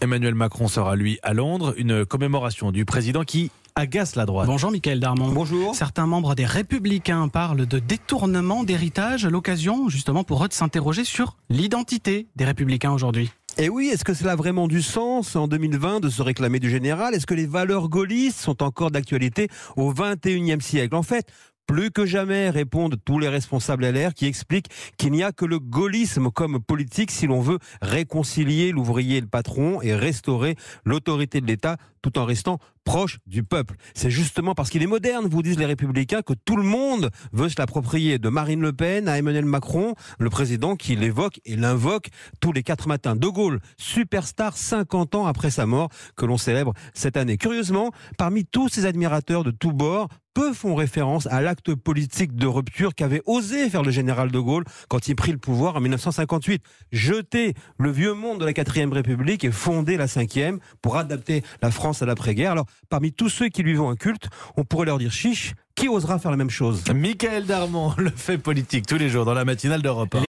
Emmanuel Macron sera lui à Londres, une commémoration du président qui agace la droite. Bonjour Michael Darmon. Bonjour. Certains membres des Républicains parlent de détournement d'héritage, l'occasion justement pour eux de s'interroger sur l'identité des Républicains aujourd'hui. Et oui, est-ce que cela a vraiment du sens en 2020 de se réclamer du général? Est-ce que les valeurs gaullistes sont encore d'actualité au 21e siècle? En fait, plus que jamais, répondent tous les responsables LR qui expliquent qu'il n'y a que le gaullisme comme politique si l'on veut réconcilier l'ouvrier et le patron et restaurer l'autorité de l'État tout en restant proche du peuple. C'est justement parce qu'il est moderne, vous disent les républicains, que tout le monde veut se l'approprier. De Marine Le Pen à Emmanuel Macron, le président qui l'évoque et l'invoque tous les quatre matins. De Gaulle, superstar 50 ans après sa mort, que l'on célèbre cette année. Curieusement, parmi tous ces admirateurs de tous bords, peu font référence à l'acte politique de rupture qu'avait osé faire le général de Gaulle quand il prit le pouvoir en 1958. Jeter le vieux monde de la 4ème République et fonder la 5ème pour adapter la France à l'après-guerre. Alors, parmi tous ceux qui lui vont un culte, on pourrait leur dire chiche, qui osera faire la même chose? Michael Darmon, le fait politique tous les jours dans la matinale d'Europe 1.